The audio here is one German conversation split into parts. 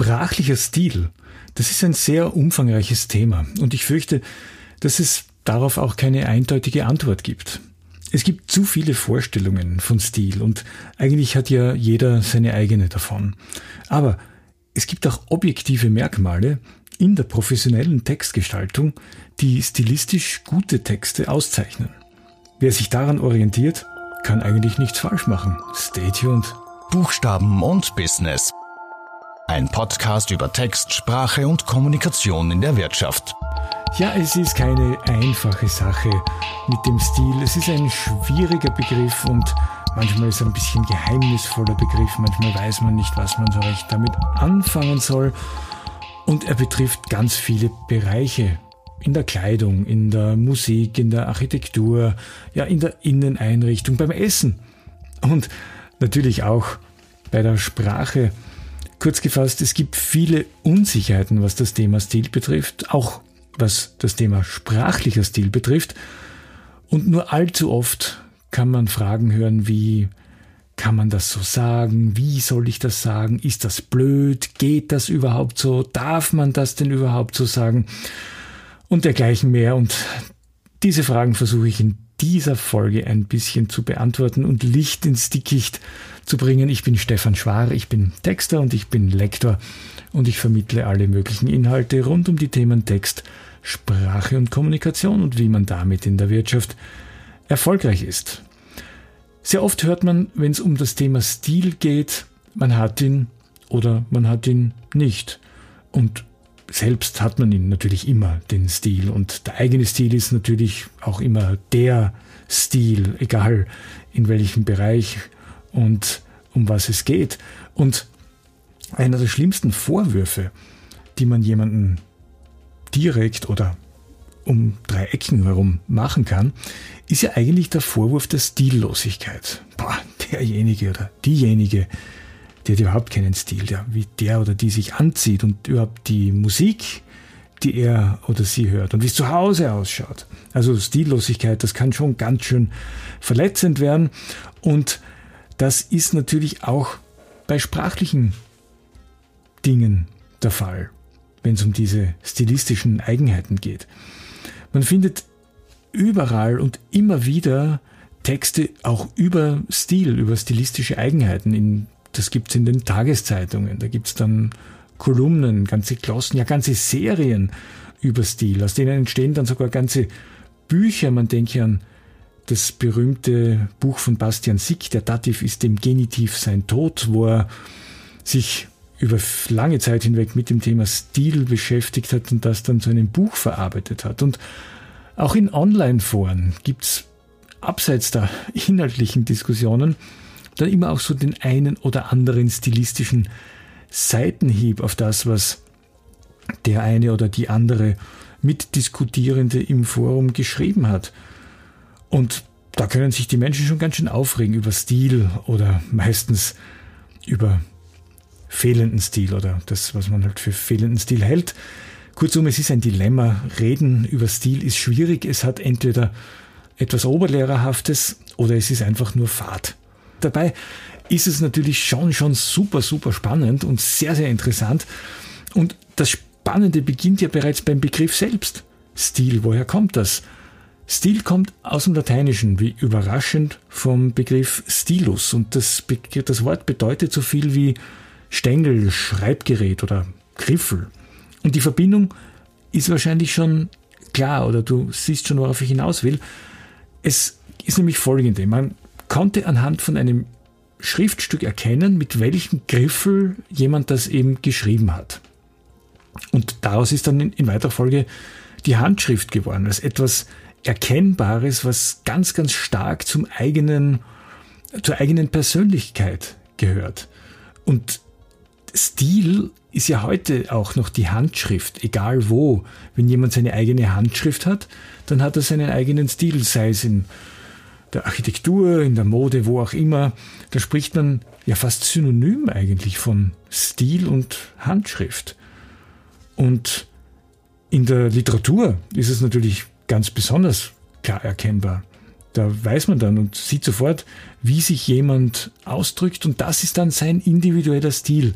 Sprachlicher Stil, das ist ein sehr umfangreiches Thema und ich fürchte, dass es darauf auch keine eindeutige Antwort gibt. Es gibt zu viele Vorstellungen von Stil und eigentlich hat ja jeder seine eigene davon. Aber es gibt auch objektive Merkmale in der professionellen Textgestaltung, die stilistisch gute Texte auszeichnen. Wer sich daran orientiert, kann eigentlich nichts falsch machen. Stay tuned. Buchstaben und Business. Ein Podcast über Text, Sprache und Kommunikation in der Wirtschaft. Ja, es ist keine einfache Sache mit dem Stil. Es ist ein schwieriger Begriff und manchmal ist er ein bisschen geheimnisvoller Begriff. Manchmal weiß man nicht, was man so recht damit anfangen soll. Und er betrifft ganz viele Bereiche. In der Kleidung, in der Musik, in der Architektur, ja, in der Inneneinrichtung, beim Essen. Und natürlich auch bei der Sprache. Kurz gefasst, es gibt viele Unsicherheiten, was das Thema Stil betrifft, auch was das Thema sprachlicher Stil betrifft. Und nur allzu oft kann man Fragen hören wie, kann man das so sagen? Wie soll ich das sagen? Ist das blöd? Geht das überhaupt so? Darf man das denn überhaupt so sagen? Und dergleichen mehr. Und diese Fragen versuche ich in dieser Folge ein bisschen zu beantworten und Licht ins Dickicht zu bringen. Ich bin Stefan Schwar, ich bin Texter und ich bin Lektor und ich vermittle alle möglichen Inhalte rund um die Themen Text, Sprache und Kommunikation und wie man damit in der Wirtschaft erfolgreich ist. Sehr oft hört man, wenn es um das Thema Stil geht, man hat ihn oder man hat ihn nicht. Und selbst hat man ihn natürlich immer, den Stil. Und der eigene Stil ist natürlich auch immer der Stil, egal in welchem Bereich und um was es geht. Und einer der schlimmsten Vorwürfe, die man jemanden direkt oder um drei Ecken herum machen kann, ist ja eigentlich der Vorwurf der Stillosigkeit. Boah, derjenige oder diejenige, der hat überhaupt keinen Stil, der, wie der oder die sich anzieht und überhaupt die Musik, die er oder sie hört und wie es zu Hause ausschaut. Also Stillosigkeit, das kann schon ganz schön verletzend werden und das ist natürlich auch bei sprachlichen Dingen der Fall, wenn es um diese stilistischen Eigenheiten geht. Man findet überall und immer wieder Texte auch über Stil, über stilistische Eigenheiten. In, das gibt's in den Tageszeitungen. Da gibt's dann Kolumnen, ganze Klassen, ja ganze Serien über Stil. Aus denen entstehen dann sogar ganze Bücher. Man denke an das berühmte Buch von Bastian Sick, der Dativ ist dem Genitiv sein Tod, wo er sich über lange Zeit hinweg mit dem Thema Stil beschäftigt hat und das dann zu einem Buch verarbeitet hat. Und auch in Online-Foren gibt's abseits der inhaltlichen Diskussionen dann immer auch so den einen oder anderen stilistischen Seitenhieb auf das, was der eine oder die andere Mitdiskutierende im Forum geschrieben hat. Und da können sich die Menschen schon ganz schön aufregen über Stil oder meistens über fehlenden Stil oder das, was man halt für fehlenden Stil hält. Kurzum, es ist ein Dilemma. Reden über Stil ist schwierig. Es hat entweder etwas Oberlehrerhaftes oder es ist einfach nur Fahrt. Dabei ist es natürlich schon, schon super, super spannend und sehr, sehr interessant. Und das Spannende beginnt ja bereits beim Begriff selbst. Stil, woher kommt das? Stil kommt aus dem Lateinischen, wie überraschend vom Begriff Stilus. Und das, das Wort bedeutet so viel wie Stängel, Schreibgerät oder Griffel. Und die Verbindung ist wahrscheinlich schon klar oder du siehst schon, worauf ich hinaus will. Es ist nämlich folgende. Man konnte anhand von einem Schriftstück erkennen, mit welchem Griffel jemand das eben geschrieben hat. Und daraus ist dann in, in weiterer Folge die Handschrift geworden, als etwas Erkennbares, was ganz, ganz stark zum eigenen, zur eigenen Persönlichkeit gehört. Und Stil ist ja heute auch noch die Handschrift, egal wo. Wenn jemand seine eigene Handschrift hat, dann hat er seinen eigenen Stil, sei es in der Architektur, in der Mode, wo auch immer. Da spricht man ja fast synonym eigentlich von Stil und Handschrift. Und in der Literatur ist es natürlich ganz besonders klar erkennbar. Da weiß man dann und sieht sofort, wie sich jemand ausdrückt und das ist dann sein individueller Stil.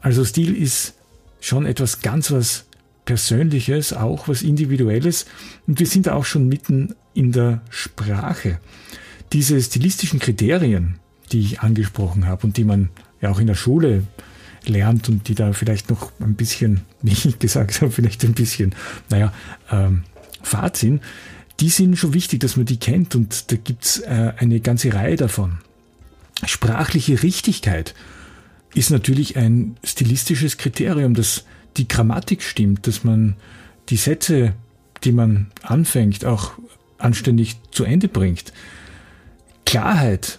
Also Stil ist schon etwas ganz was Persönliches, auch was Individuelles. Und wir sind auch schon mitten in der Sprache. Diese stilistischen Kriterien, die ich angesprochen habe und die man ja auch in der Schule lernt und die da vielleicht noch ein bisschen, wie ich gesagt habe, vielleicht ein bisschen, naja, ähm, Fahrt sind, die sind schon wichtig, dass man die kennt und da gibt's äh, eine ganze Reihe davon. Sprachliche Richtigkeit ist natürlich ein stilistisches Kriterium, dass die Grammatik stimmt, dass man die Sätze, die man anfängt, auch anständig zu Ende bringt. Klarheit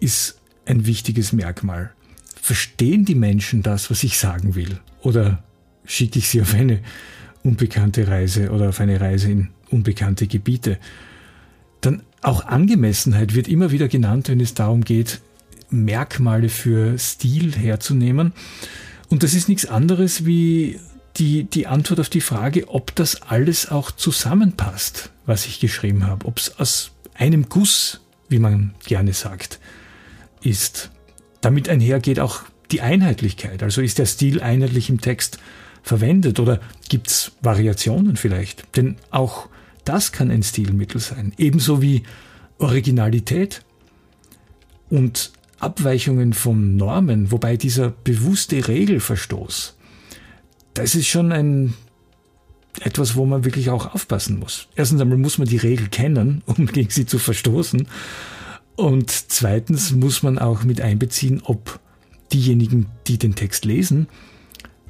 ist ein wichtiges Merkmal. Verstehen die Menschen das, was ich sagen will? Oder schicke ich sie auf eine unbekannte Reise oder auf eine Reise in unbekannte Gebiete? Dann auch Angemessenheit wird immer wieder genannt, wenn es darum geht, Merkmale für Stil herzunehmen. Und das ist nichts anderes wie die, die Antwort auf die Frage, ob das alles auch zusammenpasst, was ich geschrieben habe, ob es aus einem Guss, wie man gerne sagt, ist. Damit einhergeht auch die Einheitlichkeit. Also ist der Stil einheitlich im Text verwendet oder gibt es Variationen vielleicht? Denn auch das kann ein Stilmittel sein. Ebenso wie Originalität. Und Abweichungen von Normen, wobei dieser bewusste Regelverstoß, das ist schon ein etwas, wo man wirklich auch aufpassen muss. Erstens einmal muss man die Regel kennen, um gegen sie zu verstoßen. Und zweitens muss man auch mit einbeziehen, ob diejenigen, die den Text lesen,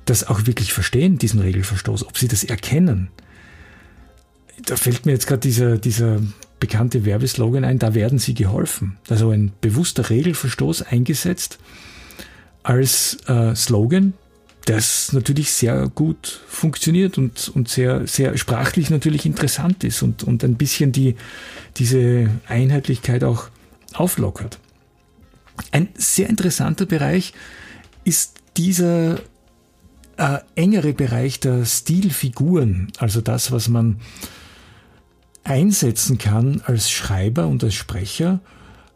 das auch wirklich verstehen, diesen Regelverstoß, ob sie das erkennen. Da fällt mir jetzt gerade dieser, dieser bekannte Werbeslogan ein, da werden sie geholfen. Also ein bewusster Regelverstoß eingesetzt als äh, Slogan, das natürlich sehr gut funktioniert und, und sehr, sehr sprachlich natürlich interessant ist und, und ein bisschen die, diese Einheitlichkeit auch auflockert. Ein sehr interessanter Bereich ist dieser äh, engere Bereich der Stilfiguren, also das, was man einsetzen kann als Schreiber und als Sprecher,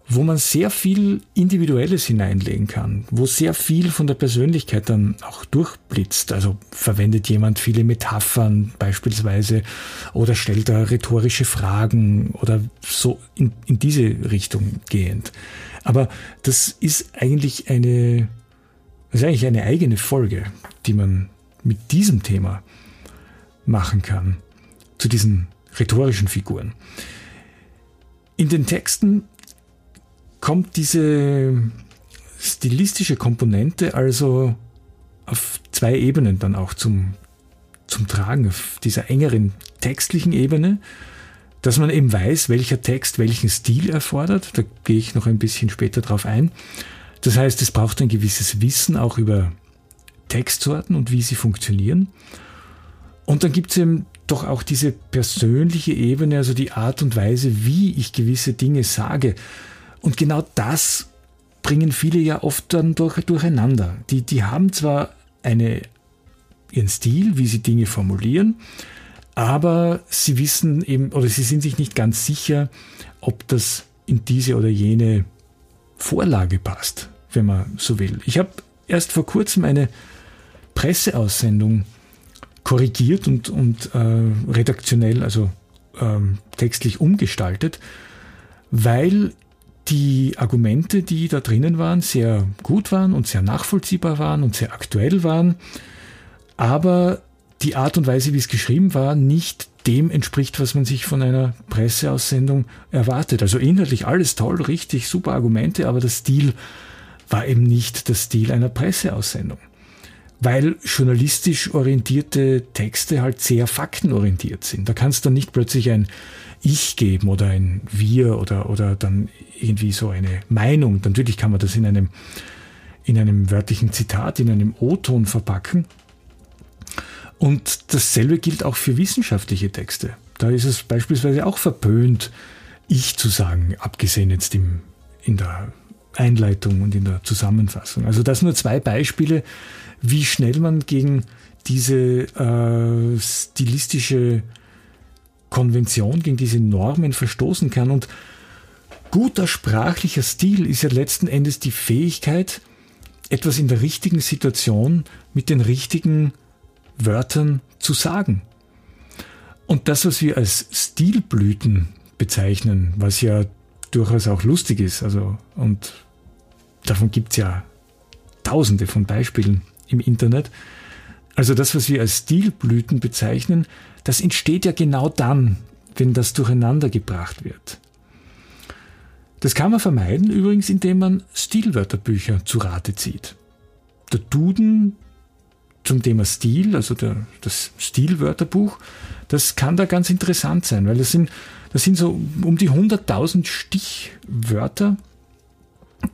wo man sehr viel Individuelles hineinlegen kann, wo sehr viel von der Persönlichkeit dann auch durchblitzt. Also verwendet jemand viele Metaphern beispielsweise oder stellt da rhetorische Fragen oder so in, in diese Richtung gehend. Aber das ist eigentlich eine, das ist eigentlich eine eigene Folge, die man mit diesem Thema machen kann, zu diesen rhetorischen Figuren. In den Texten kommt diese stilistische Komponente also auf zwei Ebenen dann auch zum, zum Tragen, auf dieser engeren textlichen Ebene, dass man eben weiß, welcher Text welchen Stil erfordert. Da gehe ich noch ein bisschen später drauf ein. Das heißt, es braucht ein gewisses Wissen auch über Textsorten und wie sie funktionieren. Und dann gibt es eben doch auch diese persönliche Ebene, also die Art und Weise, wie ich gewisse Dinge sage. Und genau das bringen viele ja oft dann durch, durcheinander. Die, die haben zwar eine, ihren Stil, wie sie Dinge formulieren, aber sie wissen eben oder sie sind sich nicht ganz sicher, ob das in diese oder jene Vorlage passt, wenn man so will. Ich habe erst vor kurzem eine Presseaussendung korrigiert und, und äh, redaktionell, also ähm, textlich umgestaltet, weil die Argumente, die da drinnen waren, sehr gut waren und sehr nachvollziehbar waren und sehr aktuell waren, aber die Art und Weise, wie es geschrieben war, nicht dem entspricht, was man sich von einer Presseaussendung erwartet. Also inhaltlich alles toll, richtig, super Argumente, aber der Stil war eben nicht der Stil einer Presseaussendung weil journalistisch orientierte Texte halt sehr faktenorientiert sind. Da kannst du dann nicht plötzlich ein Ich geben oder ein Wir oder, oder dann irgendwie so eine Meinung. Natürlich kann man das in einem, in einem wörtlichen Zitat, in einem O-Ton verpacken. Und dasselbe gilt auch für wissenschaftliche Texte. Da ist es beispielsweise auch verpönt, Ich zu sagen, abgesehen jetzt im, in der Einleitung und in der Zusammenfassung. Also das nur zwei Beispiele, wie schnell man gegen diese äh, stilistische Konvention, gegen diese Normen verstoßen kann. Und guter sprachlicher Stil ist ja letzten Endes die Fähigkeit, etwas in der richtigen Situation mit den richtigen Wörtern zu sagen. Und das, was wir als Stilblüten bezeichnen, was ja durchaus auch lustig ist, also und davon gibt es ja tausende von Beispielen im Internet. Also das, was wir als Stilblüten bezeichnen, das entsteht ja genau dann, wenn das durcheinander gebracht wird. Das kann man vermeiden übrigens, indem man Stilwörterbücher zu Rate zieht. Der Duden zum Thema Stil, also der, das Stilwörterbuch, das kann da ganz interessant sein, weil das sind, das sind so um die 100.000 Stichwörter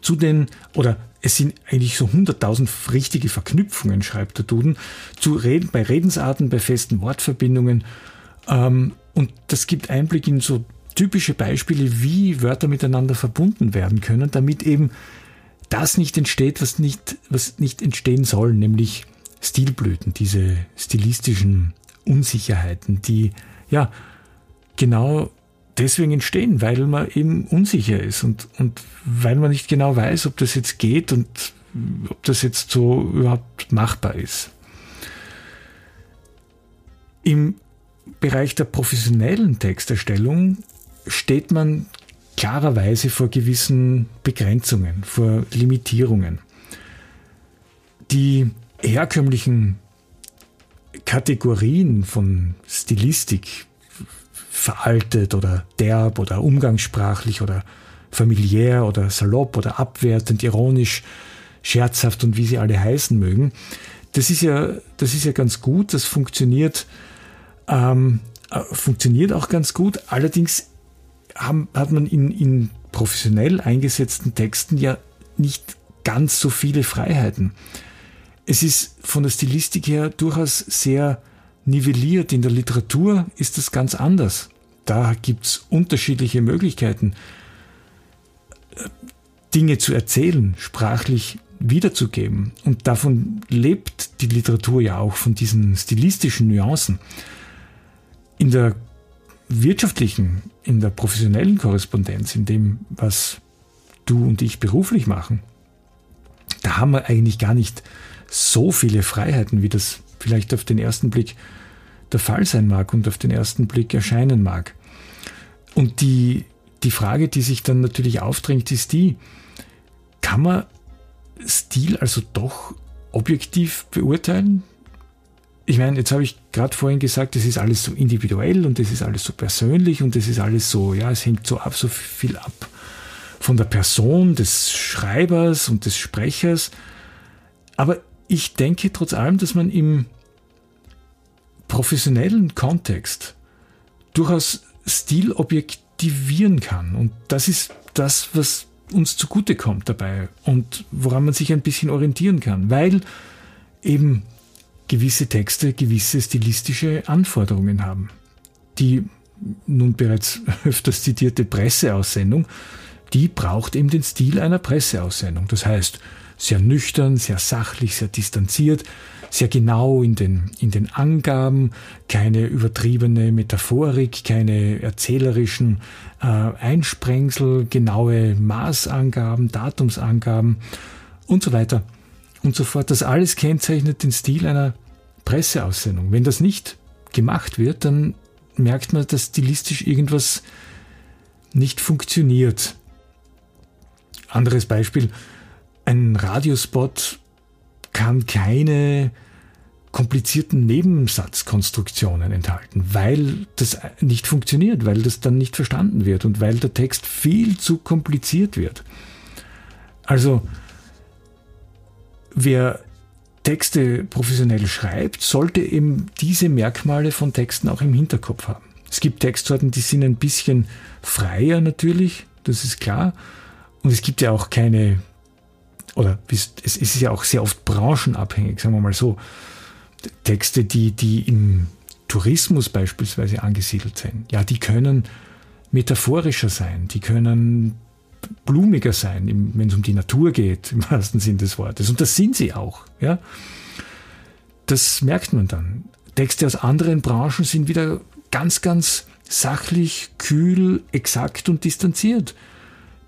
zu den, oder es sind eigentlich so 100.000 richtige Verknüpfungen, schreibt der Duden, zu Reden, bei Redensarten, bei festen Wortverbindungen. Ähm, und das gibt Einblick in so typische Beispiele, wie Wörter miteinander verbunden werden können, damit eben das nicht entsteht, was nicht, was nicht entstehen soll, nämlich Stilblüten, diese stilistischen Unsicherheiten, die ja genau deswegen entstehen, weil man eben unsicher ist und, und weil man nicht genau weiß, ob das jetzt geht und ob das jetzt so überhaupt machbar ist. Im Bereich der professionellen Texterstellung steht man klarerweise vor gewissen Begrenzungen, vor Limitierungen. Die herkömmlichen Kategorien von Stilistik, veraltet oder derb oder umgangssprachlich oder familiär oder salopp oder abwertend, ironisch, scherzhaft und wie sie alle heißen mögen. Das ist ja, das ist ja ganz gut, das funktioniert, ähm, äh, funktioniert auch ganz gut. Allerdings haben, hat man in, in professionell eingesetzten Texten ja nicht ganz so viele Freiheiten. Es ist von der Stilistik her durchaus sehr nivelliert. In der Literatur ist das ganz anders. Da gibt es unterschiedliche Möglichkeiten, Dinge zu erzählen, sprachlich wiederzugeben. Und davon lebt die Literatur ja auch, von diesen stilistischen Nuancen. In der wirtschaftlichen, in der professionellen Korrespondenz, in dem, was du und ich beruflich machen, da haben wir eigentlich gar nicht so viele Freiheiten, wie das vielleicht auf den ersten Blick der Fall sein mag und auf den ersten Blick erscheinen mag. Und die, die Frage, die sich dann natürlich aufdrängt, ist die, kann man Stil also doch objektiv beurteilen? Ich meine, jetzt habe ich gerade vorhin gesagt, es ist alles so individuell und es ist alles so persönlich und es ist alles so, ja, es hängt so ab, so viel ab von der Person des Schreibers und des Sprechers. Aber ich denke trotz allem, dass man im professionellen Kontext durchaus Stil objektivieren kann. Und das ist das, was uns zugutekommt dabei und woran man sich ein bisschen orientieren kann, weil eben gewisse Texte gewisse stilistische Anforderungen haben. Die nun bereits öfters zitierte Presseaussendung, die braucht eben den Stil einer Presseaussendung. Das heißt, sehr nüchtern, sehr sachlich, sehr distanziert, sehr genau in den, in den Angaben, keine übertriebene Metaphorik, keine erzählerischen äh, Einsprengsel, genaue Maßangaben, Datumsangaben und so weiter und so fort. Das alles kennzeichnet den Stil einer Presseaussendung. Wenn das nicht gemacht wird, dann merkt man, dass stilistisch irgendwas nicht funktioniert. Anderes Beispiel, ein Radiospot kann keine komplizierten Nebensatzkonstruktionen enthalten, weil das nicht funktioniert, weil das dann nicht verstanden wird und weil der Text viel zu kompliziert wird. Also, wer Texte professionell schreibt, sollte eben diese Merkmale von Texten auch im Hinterkopf haben. Es gibt Textsorten, die sind ein bisschen freier natürlich, das ist klar. Und es gibt ja auch keine oder es ist ja auch sehr oft branchenabhängig, sagen wir mal so. Texte, die, die im Tourismus beispielsweise angesiedelt sind, ja, die können metaphorischer sein, die können blumiger sein, wenn es um die Natur geht, im wahrsten Sinn des Wortes. Und das sind sie auch, ja. Das merkt man dann. Texte aus anderen Branchen sind wieder ganz, ganz sachlich, kühl, exakt und distanziert.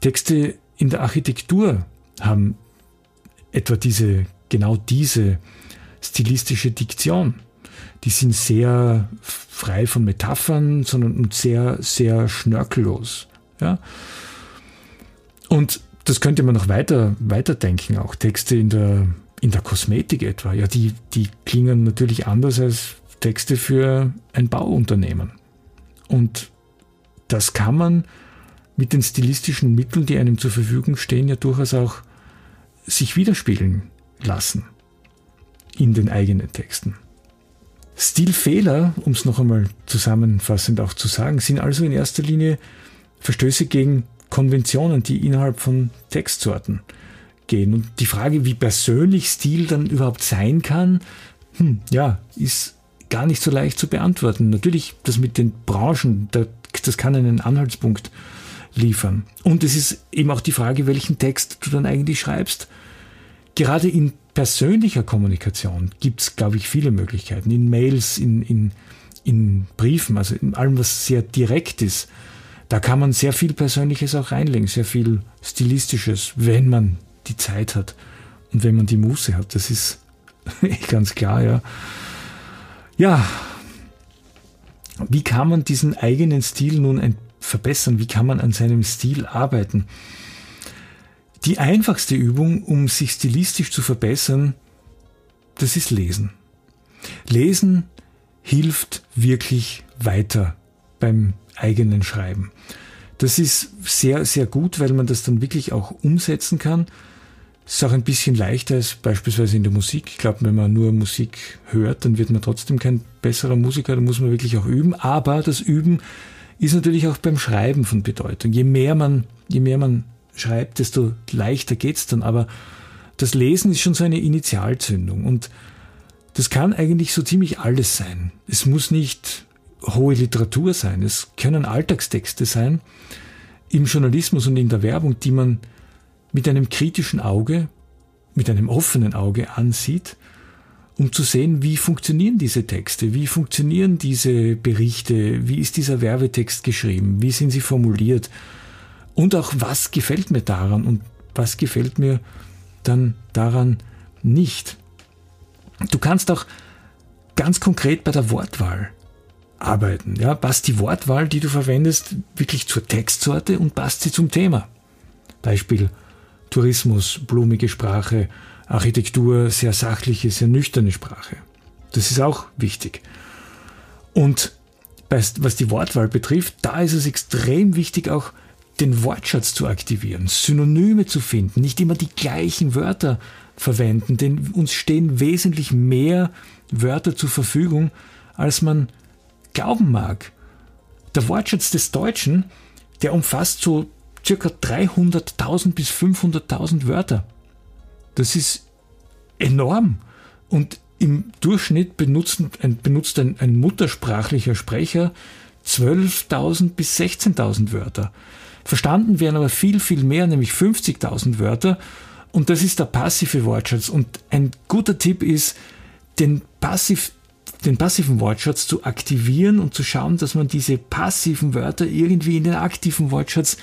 Texte in der Architektur haben etwa diese, genau diese stilistische Diktion. Die sind sehr frei von Metaphern, sondern sehr, sehr schnörkellos. Ja? Und das könnte man noch weiter, denken, auch Texte in der, in der Kosmetik etwa. Ja, die, die klingen natürlich anders als Texte für ein Bauunternehmen. Und das kann man mit den stilistischen Mitteln, die einem zur Verfügung stehen, ja durchaus auch sich widerspiegeln lassen in den eigenen Texten. Stilfehler, um es noch einmal zusammenfassend auch zu sagen, sind also in erster Linie Verstöße gegen Konventionen, die innerhalb von Textsorten gehen. Und die Frage, wie persönlich Stil dann überhaupt sein kann, hm, ja, ist gar nicht so leicht zu beantworten. Natürlich, das mit den Branchen, das kann einen Anhaltspunkt liefern. Und es ist eben auch die Frage, welchen Text du dann eigentlich schreibst. Gerade in persönlicher Kommunikation gibt es, glaube ich, viele Möglichkeiten. In Mails, in, in, in Briefen, also in allem, was sehr direkt ist. Da kann man sehr viel Persönliches auch reinlegen, sehr viel Stilistisches, wenn man die Zeit hat und wenn man die Muße hat. Das ist ganz klar, ja. Ja, wie kann man diesen eigenen Stil nun verbessern? Wie kann man an seinem Stil arbeiten? Die einfachste Übung, um sich stilistisch zu verbessern, das ist Lesen. Lesen hilft wirklich weiter beim eigenen Schreiben. Das ist sehr, sehr gut, weil man das dann wirklich auch umsetzen kann. Es ist auch ein bisschen leichter als beispielsweise in der Musik. Ich glaube, wenn man nur Musik hört, dann wird man trotzdem kein besserer Musiker, da muss man wirklich auch üben. Aber das Üben ist natürlich auch beim Schreiben von Bedeutung. Je mehr man, je mehr man schreibt, desto leichter geht's dann. Aber das Lesen ist schon so eine Initialzündung und das kann eigentlich so ziemlich alles sein. Es muss nicht hohe Literatur sein. Es können Alltagstexte sein im Journalismus und in der Werbung, die man mit einem kritischen Auge, mit einem offenen Auge ansieht, um zu sehen, wie funktionieren diese Texte, wie funktionieren diese Berichte, wie ist dieser Werbetext geschrieben, wie sind sie formuliert und auch was gefällt mir daran und was gefällt mir dann daran nicht. Du kannst auch ganz konkret bei der Wortwahl arbeiten. Ja, passt die Wortwahl, die du verwendest, wirklich zur Textsorte und passt sie zum Thema. Beispiel Tourismus, blumige Sprache, Architektur, sehr sachliche, sehr nüchterne Sprache. Das ist auch wichtig. Und was die Wortwahl betrifft, da ist es extrem wichtig, auch den Wortschatz zu aktivieren, Synonyme zu finden, nicht immer die gleichen Wörter verwenden, denn uns stehen wesentlich mehr Wörter zur Verfügung, als man glauben mag. Der Wortschatz des Deutschen, der umfasst so circa 300.000 bis 500.000 Wörter. Das ist enorm. Und im Durchschnitt benutzen, benutzt ein, ein muttersprachlicher Sprecher 12.000 bis 16.000 Wörter. Verstanden werden aber viel, viel mehr, nämlich 50.000 Wörter. Und das ist der passive Wortschatz. Und ein guter Tipp ist, den passiv den passiven Wortschatz zu aktivieren und zu schauen, dass man diese passiven Wörter irgendwie in den aktiven Wortschatz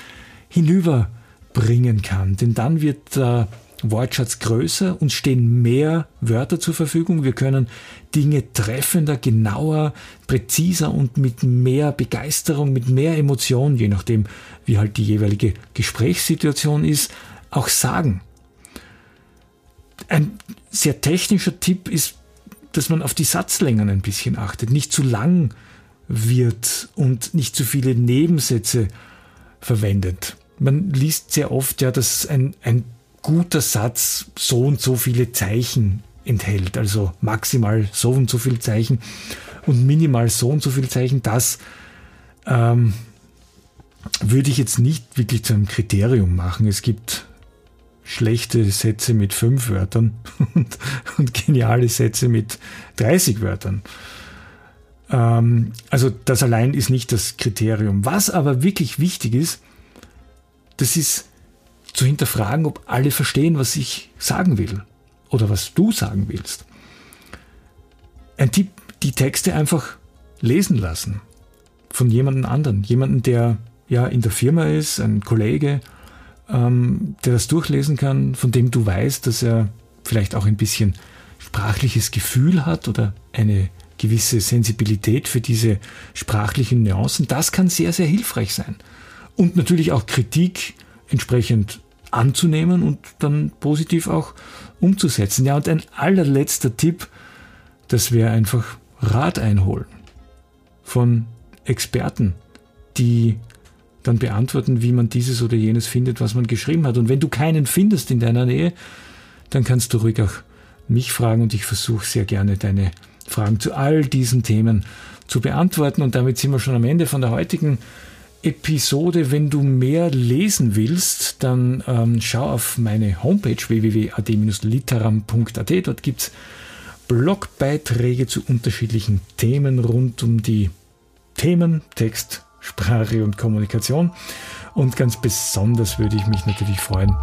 hinüberbringen kann. Denn dann wird Wortschatz größer und stehen mehr Wörter zur Verfügung. Wir können Dinge treffender, genauer, präziser und mit mehr Begeisterung, mit mehr Emotion, je nachdem, wie halt die jeweilige Gesprächssituation ist, auch sagen. Ein sehr technischer Tipp ist dass man auf die Satzlängen ein bisschen achtet, nicht zu lang wird und nicht zu viele Nebensätze verwendet. Man liest sehr oft ja, dass ein, ein guter Satz so und so viele Zeichen enthält, also maximal so und so viele Zeichen und minimal so und so viele Zeichen. Das ähm, würde ich jetzt nicht wirklich zu einem Kriterium machen. Es gibt schlechte Sätze mit fünf Wörtern und, und geniale Sätze mit 30 Wörtern. Ähm, also das allein ist nicht das Kriterium. Was aber wirklich wichtig ist, das ist zu hinterfragen, ob alle verstehen, was ich sagen will oder was du sagen willst. Ein Tipp, die Texte einfach lesen lassen von jemandem anderen, jemanden, der ja in der Firma ist, ein Kollege, ähm, der das durchlesen kann, von dem du weißt, dass er vielleicht auch ein bisschen sprachliches Gefühl hat oder eine gewisse Sensibilität für diese sprachlichen Nuancen, das kann sehr, sehr hilfreich sein. Und natürlich auch Kritik entsprechend anzunehmen und dann positiv auch umzusetzen. Ja, und ein allerletzter Tipp, das wäre einfach Rat einholen von Experten, die dann beantworten, wie man dieses oder jenes findet, was man geschrieben hat. Und wenn du keinen findest in deiner Nähe, dann kannst du ruhig auch mich fragen und ich versuche sehr gerne deine Fragen zu all diesen Themen zu beantworten. Und damit sind wir schon am Ende von der heutigen Episode. Wenn du mehr lesen willst, dann ähm, schau auf meine Homepage www.ad-literam.at. Dort gibt es Blogbeiträge zu unterschiedlichen Themen rund um die Themen Text, Sprache und Kommunikation. Und ganz besonders würde ich mich natürlich freuen,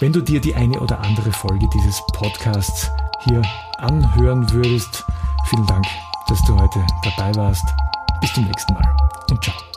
wenn du dir die eine oder andere Folge dieses Podcasts hier anhören würdest. Vielen Dank, dass du heute dabei warst. Bis zum nächsten Mal und ciao.